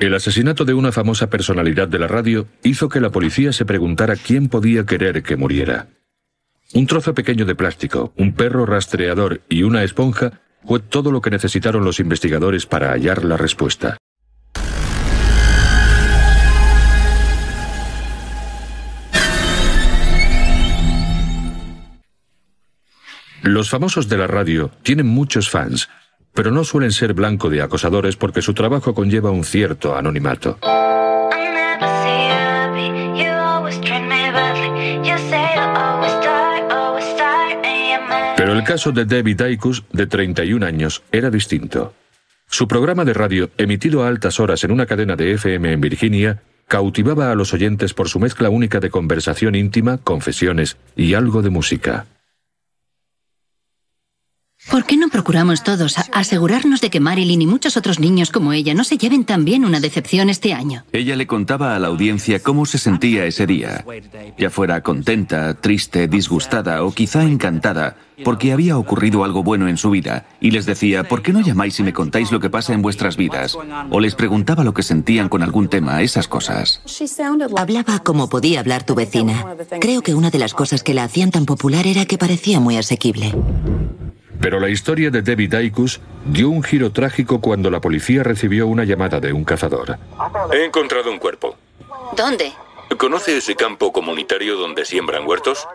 El asesinato de una famosa personalidad de la radio hizo que la policía se preguntara quién podía querer que muriera. Un trozo pequeño de plástico, un perro rastreador y una esponja fue todo lo que necesitaron los investigadores para hallar la respuesta. Los famosos de la radio tienen muchos fans, pero no suelen ser blanco de acosadores porque su trabajo conlleva un cierto anonimato. Pero el caso de Debbie Daikus, de 31 años, era distinto. Su programa de radio, emitido a altas horas en una cadena de FM en Virginia, cautivaba a los oyentes por su mezcla única de conversación íntima, confesiones y algo de música. ¿Por qué no procuramos todos asegurarnos de que Marilyn y muchos otros niños como ella no se lleven también una decepción este año? Ella le contaba a la audiencia cómo se sentía ese día, ya fuera contenta, triste, disgustada o quizá encantada, porque había ocurrido algo bueno en su vida, y les decía, ¿por qué no llamáis y me contáis lo que pasa en vuestras vidas? O les preguntaba lo que sentían con algún tema, esas cosas. Hablaba como podía hablar tu vecina. Creo que una de las cosas que la hacían tan popular era que parecía muy asequible. Pero la historia de Debbie Daikus dio un giro trágico cuando la policía recibió una llamada de un cazador. He encontrado un cuerpo. ¿Dónde? ¿Conoce ese campo comunitario donde siembran huertos?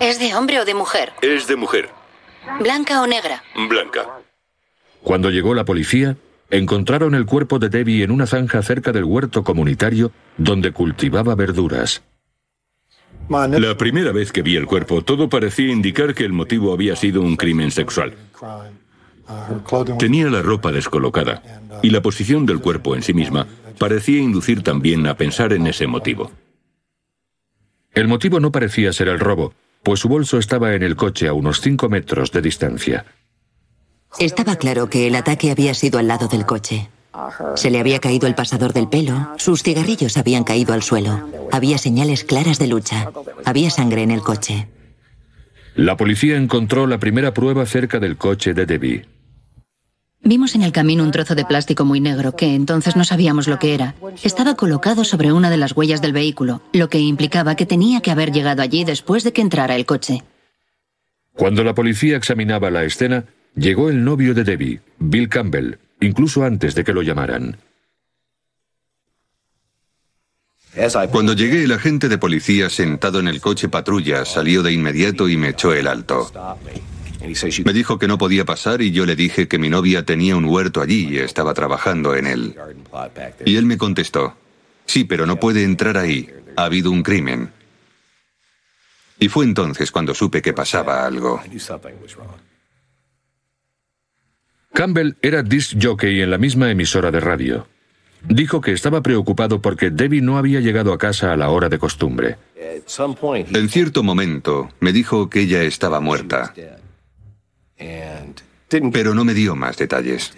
¿Es de hombre o de mujer? Es de mujer. ¿Blanca o negra? Blanca. Cuando llegó la policía, encontraron el cuerpo de Debbie en una zanja cerca del huerto comunitario donde cultivaba verduras. La primera vez que vi el cuerpo, todo parecía indicar que el motivo había sido un crimen sexual. Tenía la ropa descolocada y la posición del cuerpo en sí misma parecía inducir también a pensar en ese motivo. El motivo no parecía ser el robo, pues su bolso estaba en el coche a unos 5 metros de distancia. Estaba claro que el ataque había sido al lado del coche. Se le había caído el pasador del pelo, sus cigarrillos habían caído al suelo, había señales claras de lucha, había sangre en el coche. La policía encontró la primera prueba cerca del coche de Debbie. Vimos en el camino un trozo de plástico muy negro que entonces no sabíamos lo que era. Estaba colocado sobre una de las huellas del vehículo, lo que implicaba que tenía que haber llegado allí después de que entrara el coche. Cuando la policía examinaba la escena, llegó el novio de Debbie, Bill Campbell, incluso antes de que lo llamaran. Cuando llegué, el agente de policía sentado en el coche patrulla salió de inmediato y me echó el alto. Me dijo que no podía pasar y yo le dije que mi novia tenía un huerto allí y estaba trabajando en él. Y él me contestó, sí, pero no puede entrar ahí, ha habido un crimen. Y fue entonces cuando supe que pasaba algo. Campbell era disc jockey en la misma emisora de radio. Dijo que estaba preocupado porque Debbie no había llegado a casa a la hora de costumbre. En cierto momento me dijo que ella estaba muerta, pero no me dio más detalles.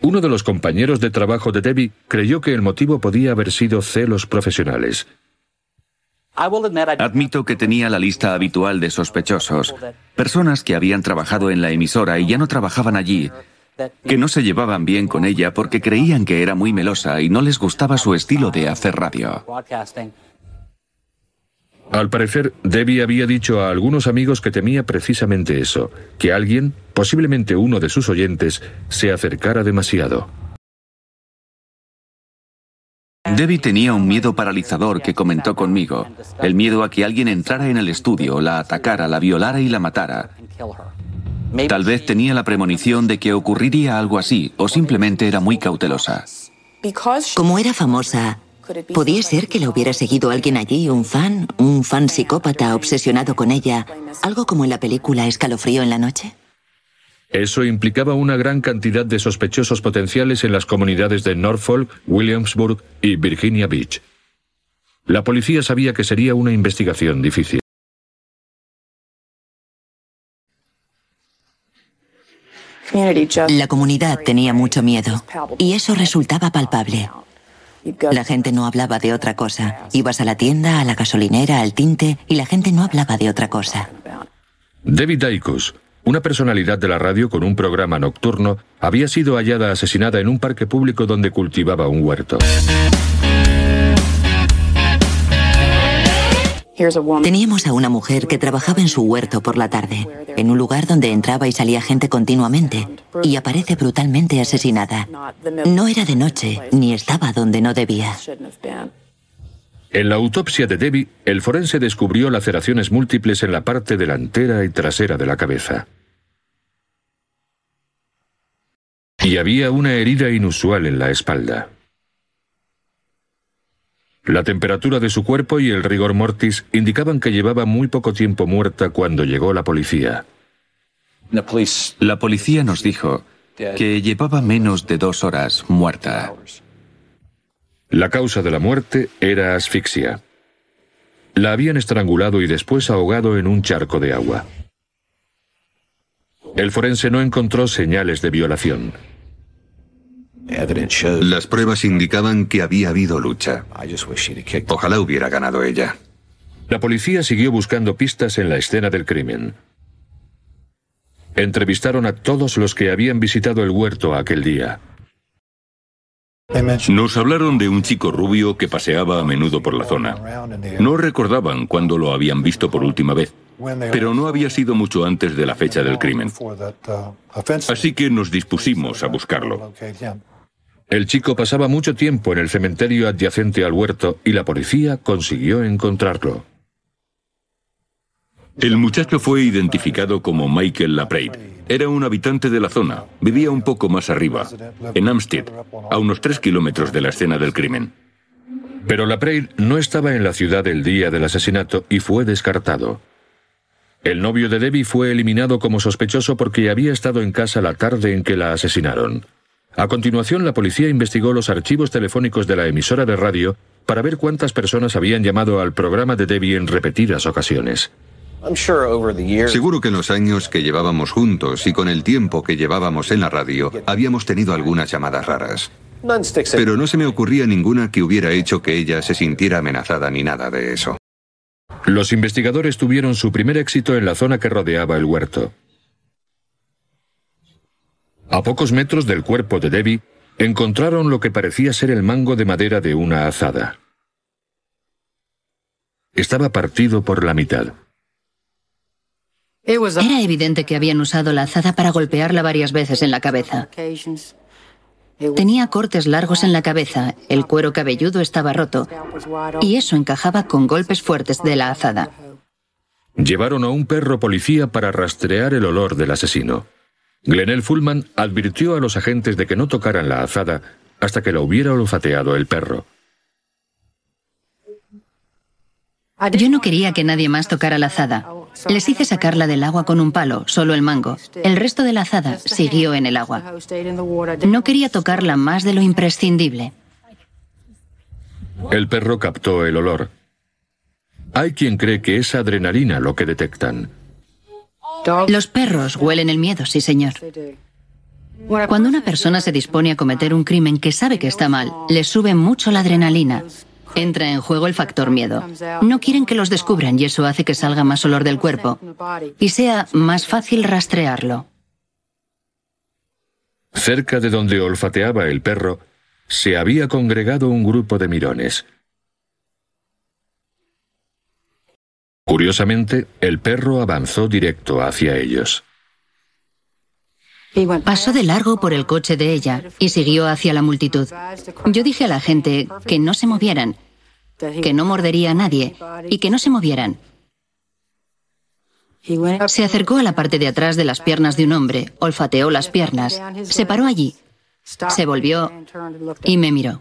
Uno de los compañeros de trabajo de Debbie creyó que el motivo podía haber sido celos profesionales. Admito que tenía la lista habitual de sospechosos, personas que habían trabajado en la emisora y ya no trabajaban allí, que no se llevaban bien con ella porque creían que era muy melosa y no les gustaba su estilo de hacer radio. Al parecer, Debbie había dicho a algunos amigos que temía precisamente eso, que alguien, posiblemente uno de sus oyentes, se acercara demasiado. Debbie tenía un miedo paralizador que comentó conmigo, el miedo a que alguien entrara en el estudio, la atacara, la violara y la matara. Tal vez tenía la premonición de que ocurriría algo así, o simplemente era muy cautelosa. Como era famosa, ¿podía ser que la hubiera seguido alguien allí, un fan, un fan psicópata obsesionado con ella, algo como en la película Escalofrío en la noche? Eso implicaba una gran cantidad de sospechosos potenciales en las comunidades de Norfolk, Williamsburg y Virginia Beach. La policía sabía que sería una investigación difícil. La comunidad tenía mucho miedo y eso resultaba palpable. La gente no hablaba de otra cosa. Ibas a la tienda, a la gasolinera, al tinte y la gente no hablaba de otra cosa. David Daikus, una personalidad de la radio con un programa nocturno había sido hallada asesinada en un parque público donde cultivaba un huerto. Teníamos a una mujer que trabajaba en su huerto por la tarde, en un lugar donde entraba y salía gente continuamente, y aparece brutalmente asesinada. No era de noche, ni estaba donde no debía. En la autopsia de Debbie, el forense descubrió laceraciones múltiples en la parte delantera y trasera de la cabeza. Y había una herida inusual en la espalda. La temperatura de su cuerpo y el rigor mortis indicaban que llevaba muy poco tiempo muerta cuando llegó la policía. La policía nos dijo que llevaba menos de dos horas muerta. La causa de la muerte era asfixia. La habían estrangulado y después ahogado en un charco de agua. El forense no encontró señales de violación. Las pruebas indicaban que había habido lucha. Ojalá hubiera ganado ella. La policía siguió buscando pistas en la escena del crimen. Entrevistaron a todos los que habían visitado el huerto aquel día. Nos hablaron de un chico rubio que paseaba a menudo por la zona. No recordaban cuándo lo habían visto por última vez, pero no había sido mucho antes de la fecha del crimen. Así que nos dispusimos a buscarlo. El chico pasaba mucho tiempo en el cementerio adyacente al huerto y la policía consiguió encontrarlo. El muchacho fue identificado como Michael LaPrade. Era un habitante de la zona. Vivía un poco más arriba, en Amstead, a unos tres kilómetros de la escena del crimen. Pero LaPrade no estaba en la ciudad el día del asesinato y fue descartado. El novio de Debbie fue eliminado como sospechoso porque había estado en casa la tarde en que la asesinaron. A continuación, la policía investigó los archivos telefónicos de la emisora de radio para ver cuántas personas habían llamado al programa de Debbie en repetidas ocasiones. Seguro que en los años que llevábamos juntos y con el tiempo que llevábamos en la radio, habíamos tenido algunas llamadas raras. Pero no se me ocurría ninguna que hubiera hecho que ella se sintiera amenazada ni nada de eso. Los investigadores tuvieron su primer éxito en la zona que rodeaba el huerto. A pocos metros del cuerpo de Debbie, encontraron lo que parecía ser el mango de madera de una azada. Estaba partido por la mitad. Era evidente que habían usado la azada para golpearla varias veces en la cabeza. Tenía cortes largos en la cabeza, el cuero cabelludo estaba roto, y eso encajaba con golpes fuertes de la azada. Llevaron a un perro policía para rastrear el olor del asesino. Glenel Fullman advirtió a los agentes de que no tocaran la azada hasta que la hubiera olfateado el perro. Yo no quería que nadie más tocara la azada. Les hice sacarla del agua con un palo, solo el mango. El resto de la azada siguió en el agua. No quería tocarla más de lo imprescindible. El perro captó el olor. Hay quien cree que es adrenalina lo que detectan. Los perros huelen el miedo, sí, señor. Cuando una persona se dispone a cometer un crimen que sabe que está mal, le sube mucho la adrenalina. Entra en juego el factor miedo. No quieren que los descubran y eso hace que salga más olor del cuerpo y sea más fácil rastrearlo. Cerca de donde olfateaba el perro, se había congregado un grupo de mirones. Curiosamente, el perro avanzó directo hacia ellos. Pasó de largo por el coche de ella y siguió hacia la multitud. Yo dije a la gente que no se movieran, que no mordería a nadie y que no se movieran. Se acercó a la parte de atrás de las piernas de un hombre, olfateó las piernas, se paró allí, se volvió y me miró.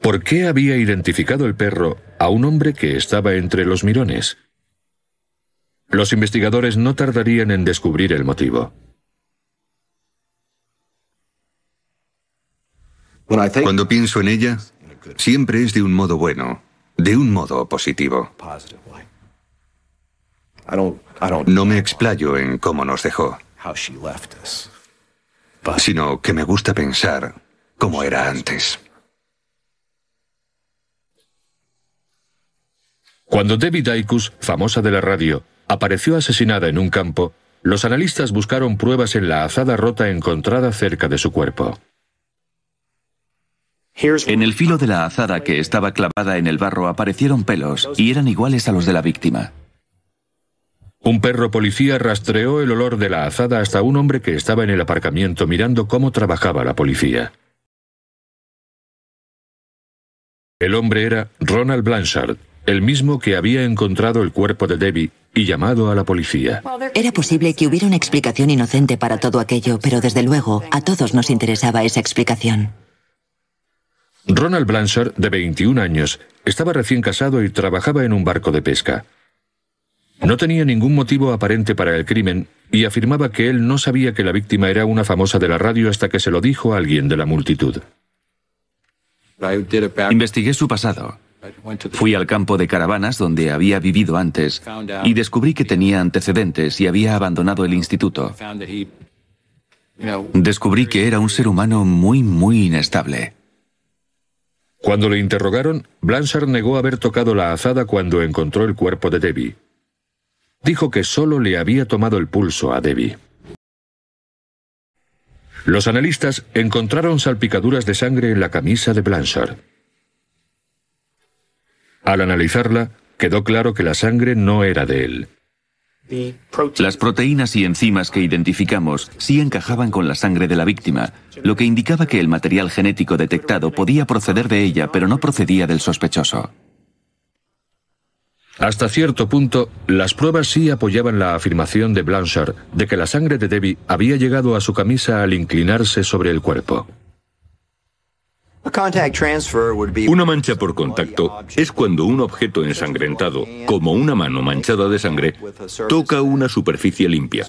¿Por qué había identificado el perro a un hombre que estaba entre los mirones? Los investigadores no tardarían en descubrir el motivo. Cuando pienso en ella, siempre es de un modo bueno, de un modo positivo. No me explayo en cómo nos dejó, sino que me gusta pensar cómo era antes. Cuando Debbie Daikus, famosa de la radio, apareció asesinada en un campo, los analistas buscaron pruebas en la azada rota encontrada cerca de su cuerpo. En el filo de la azada que estaba clavada en el barro aparecieron pelos y eran iguales a los de la víctima. Un perro policía rastreó el olor de la azada hasta un hombre que estaba en el aparcamiento mirando cómo trabajaba la policía. El hombre era Ronald Blanchard, el mismo que había encontrado el cuerpo de Debbie y llamado a la policía. Era posible que hubiera una explicación inocente para todo aquello, pero desde luego a todos nos interesaba esa explicación. Ronald Blanchard, de 21 años, estaba recién casado y trabajaba en un barco de pesca. No tenía ningún motivo aparente para el crimen y afirmaba que él no sabía que la víctima era una famosa de la radio hasta que se lo dijo a alguien de la multitud. Investigué su pasado. Fui al campo de caravanas donde había vivido antes y descubrí que tenía antecedentes y había abandonado el instituto. Descubrí que era un ser humano muy, muy inestable. Cuando le interrogaron, Blanchard negó haber tocado la azada cuando encontró el cuerpo de Debbie. Dijo que solo le había tomado el pulso a Debbie. Los analistas encontraron salpicaduras de sangre en la camisa de Blanchard. Al analizarla, quedó claro que la sangre no era de él. Las proteínas y enzimas que identificamos sí encajaban con la sangre de la víctima, lo que indicaba que el material genético detectado podía proceder de ella, pero no procedía del sospechoso. Hasta cierto punto, las pruebas sí apoyaban la afirmación de Blanchard de que la sangre de Debbie había llegado a su camisa al inclinarse sobre el cuerpo. Una mancha por contacto es cuando un objeto ensangrentado, como una mano manchada de sangre, toca una superficie limpia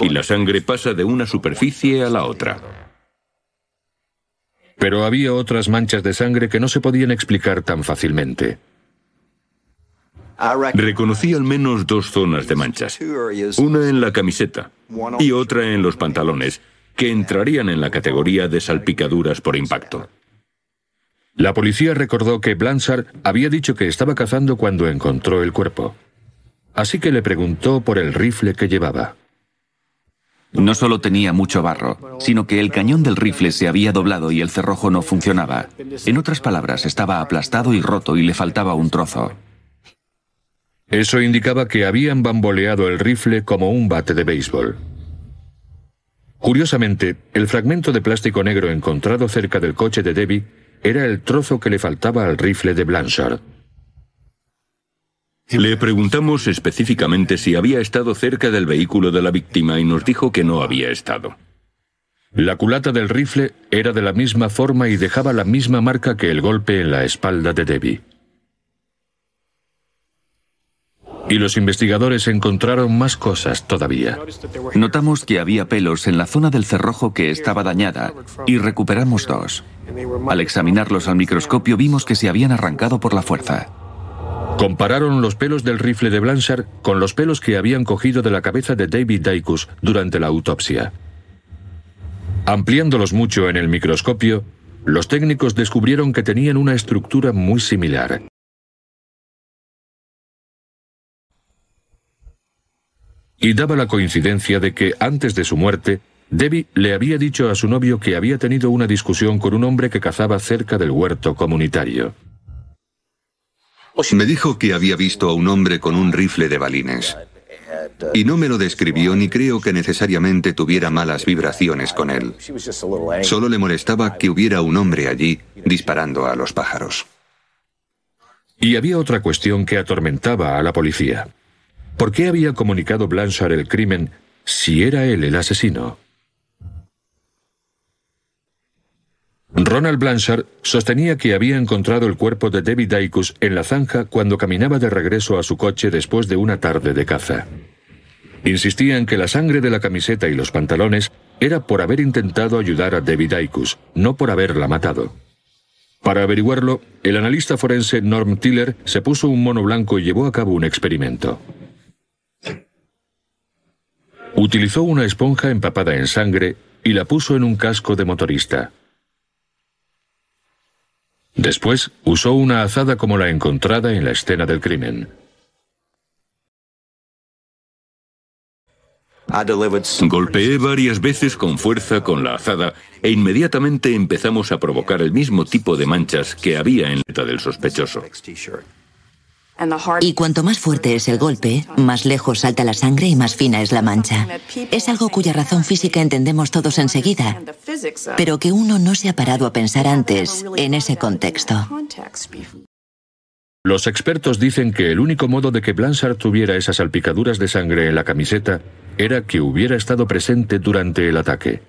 y la sangre pasa de una superficie a la otra. Pero había otras manchas de sangre que no se podían explicar tan fácilmente. Reconocí al menos dos zonas de manchas, una en la camiseta y otra en los pantalones, que entrarían en la categoría de salpicaduras por impacto. La policía recordó que Blanchard había dicho que estaba cazando cuando encontró el cuerpo. Así que le preguntó por el rifle que llevaba. No solo tenía mucho barro, sino que el cañón del rifle se había doblado y el cerrojo no funcionaba. En otras palabras, estaba aplastado y roto y le faltaba un trozo. Eso indicaba que habían bamboleado el rifle como un bate de béisbol. Curiosamente, el fragmento de plástico negro encontrado cerca del coche de Debbie era el trozo que le faltaba al rifle de Blanchard. Le preguntamos específicamente si había estado cerca del vehículo de la víctima y nos dijo que no había estado. La culata del rifle era de la misma forma y dejaba la misma marca que el golpe en la espalda de Debbie. Y los investigadores encontraron más cosas todavía. Notamos que había pelos en la zona del cerrojo que estaba dañada y recuperamos dos. Al examinarlos al microscopio vimos que se habían arrancado por la fuerza. Compararon los pelos del rifle de Blanchard con los pelos que habían cogido de la cabeza de David Daikus durante la autopsia. Ampliándolos mucho en el microscopio, los técnicos descubrieron que tenían una estructura muy similar. Y daba la coincidencia de que antes de su muerte, Debbie le había dicho a su novio que había tenido una discusión con un hombre que cazaba cerca del huerto comunitario. Me dijo que había visto a un hombre con un rifle de balines. Y no me lo describió ni creo que necesariamente tuviera malas vibraciones con él. Solo le molestaba que hubiera un hombre allí disparando a los pájaros. Y había otra cuestión que atormentaba a la policía. ¿Por qué había comunicado Blanchard el crimen si era él el asesino? Ronald Blanchard sostenía que había encontrado el cuerpo de David Daikus en la zanja cuando caminaba de regreso a su coche después de una tarde de caza. Insistía en que la sangre de la camiseta y los pantalones era por haber intentado ayudar a David Daikus, no por haberla matado. Para averiguarlo, el analista forense Norm Tiller se puso un mono blanco y llevó a cabo un experimento. Utilizó una esponja empapada en sangre y la puso en un casco de motorista. Después usó una azada como la encontrada en la escena del crimen. Golpeé varias veces con fuerza con la azada e inmediatamente empezamos a provocar el mismo tipo de manchas que había en la del sospechoso. Y cuanto más fuerte es el golpe, más lejos salta la sangre y más fina es la mancha. Es algo cuya razón física entendemos todos enseguida, pero que uno no se ha parado a pensar antes en ese contexto. Los expertos dicen que el único modo de que Blanchard tuviera esas salpicaduras de sangre en la camiseta era que hubiera estado presente durante el ataque.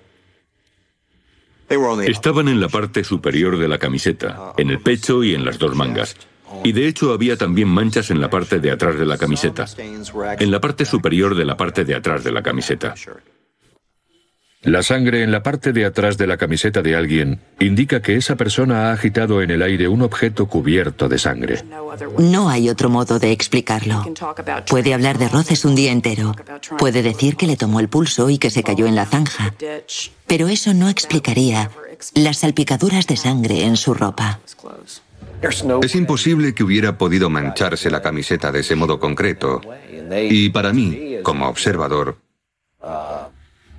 Estaban en la parte superior de la camiseta, en el pecho y en las dos mangas. Y de hecho había también manchas en la parte de atrás de la camiseta, en la parte superior de la parte de atrás de la camiseta. La sangre en la parte de atrás de la camiseta de alguien indica que esa persona ha agitado en el aire un objeto cubierto de sangre. No hay otro modo de explicarlo. Puede hablar de roces un día entero. Puede decir que le tomó el pulso y que se cayó en la zanja. Pero eso no explicaría las salpicaduras de sangre en su ropa. Es imposible que hubiera podido mancharse la camiseta de ese modo concreto. Y para mí, como observador,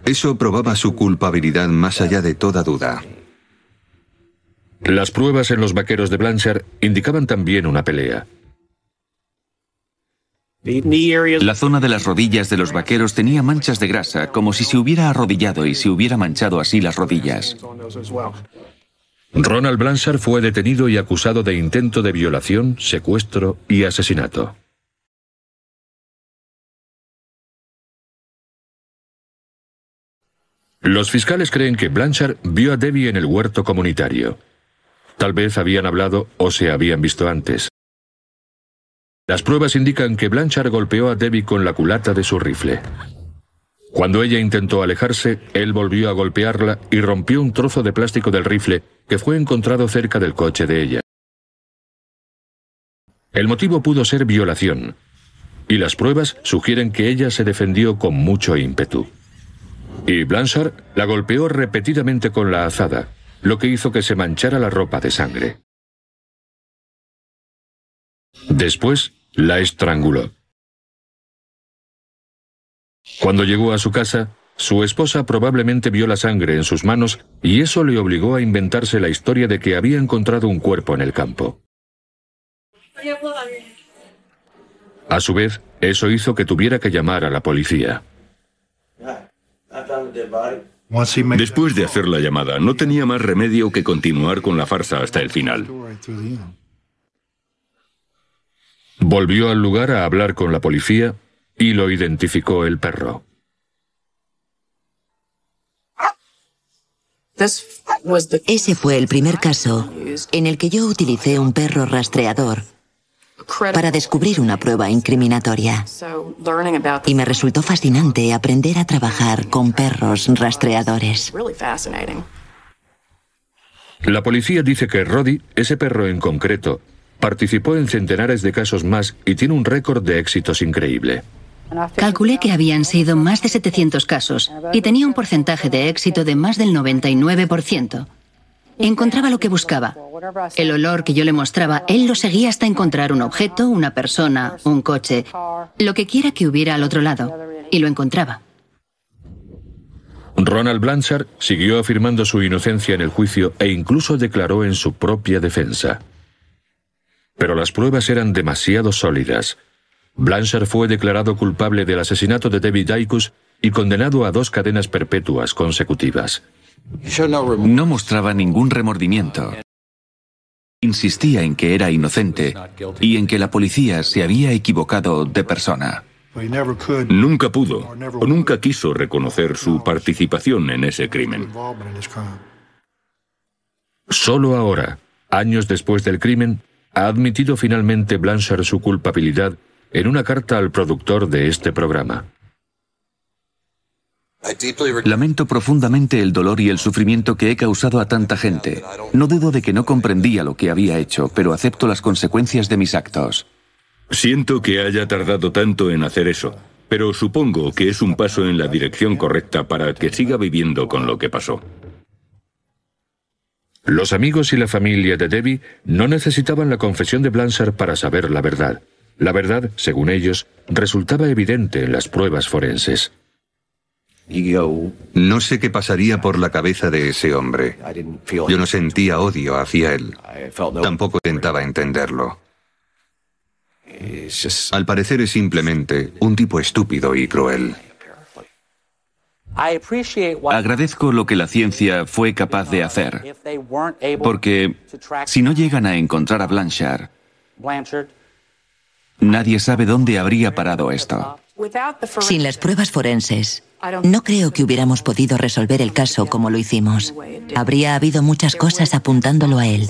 eso probaba su culpabilidad más allá de toda duda. Las pruebas en los vaqueros de Blanchard indicaban también una pelea. La zona de las rodillas de los vaqueros tenía manchas de grasa, como si se hubiera arrodillado y se hubiera manchado así las rodillas. Ronald Blanchard fue detenido y acusado de intento de violación, secuestro y asesinato. Los fiscales creen que Blanchard vio a Debbie en el huerto comunitario. Tal vez habían hablado o se habían visto antes. Las pruebas indican que Blanchard golpeó a Debbie con la culata de su rifle. Cuando ella intentó alejarse, él volvió a golpearla y rompió un trozo de plástico del rifle que fue encontrado cerca del coche de ella. El motivo pudo ser violación, y las pruebas sugieren que ella se defendió con mucho ímpetu. Y Blanchard la golpeó repetidamente con la azada, lo que hizo que se manchara la ropa de sangre. Después la estranguló. Cuando llegó a su casa, su esposa probablemente vio la sangre en sus manos y eso le obligó a inventarse la historia de que había encontrado un cuerpo en el campo. A su vez, eso hizo que tuviera que llamar a la policía. Después de hacer la llamada, no tenía más remedio que continuar con la farsa hasta el final. Volvió al lugar a hablar con la policía y lo identificó el perro. Ese fue el primer caso en el que yo utilicé un perro rastreador para descubrir una prueba incriminatoria. Y me resultó fascinante aprender a trabajar con perros rastreadores. La policía dice que Roddy, ese perro en concreto, participó en centenares de casos más y tiene un récord de éxitos increíble. Calculé que habían sido más de 700 casos y tenía un porcentaje de éxito de más del 99%. Encontraba lo que buscaba. El olor que yo le mostraba, él lo seguía hasta encontrar un objeto, una persona, un coche, lo que quiera que hubiera al otro lado. Y lo encontraba. Ronald Blanchard siguió afirmando su inocencia en el juicio e incluso declaró en su propia defensa. Pero las pruebas eran demasiado sólidas. Blanchard fue declarado culpable del asesinato de David Daikus y condenado a dos cadenas perpetuas consecutivas. No mostraba ningún remordimiento. Insistía en que era inocente y en que la policía se había equivocado de persona. Nunca pudo o nunca quiso reconocer su participación en ese crimen. Solo ahora, años después del crimen, ha admitido finalmente Blanchard su culpabilidad en una carta al productor de este programa. Lamento profundamente el dolor y el sufrimiento que he causado a tanta gente. No dudo de que no comprendía lo que había hecho, pero acepto las consecuencias de mis actos. Siento que haya tardado tanto en hacer eso, pero supongo que es un paso en la dirección correcta para que siga viviendo con lo que pasó. Los amigos y la familia de Debbie no necesitaban la confesión de Blanchard para saber la verdad. La verdad, según ellos, resultaba evidente en las pruebas forenses. No sé qué pasaría por la cabeza de ese hombre. Yo no sentía odio hacia él. Tampoco intentaba entenderlo. Al parecer es simplemente un tipo estúpido y cruel. Agradezco lo que la ciencia fue capaz de hacer, porque si no llegan a encontrar a Blanchard, nadie sabe dónde habría parado esto. Sin las pruebas forenses, no creo que hubiéramos podido resolver el caso como lo hicimos. Habría habido muchas cosas apuntándolo a él.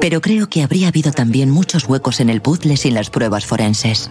Pero creo que habría habido también muchos huecos en el puzzle sin las pruebas forenses.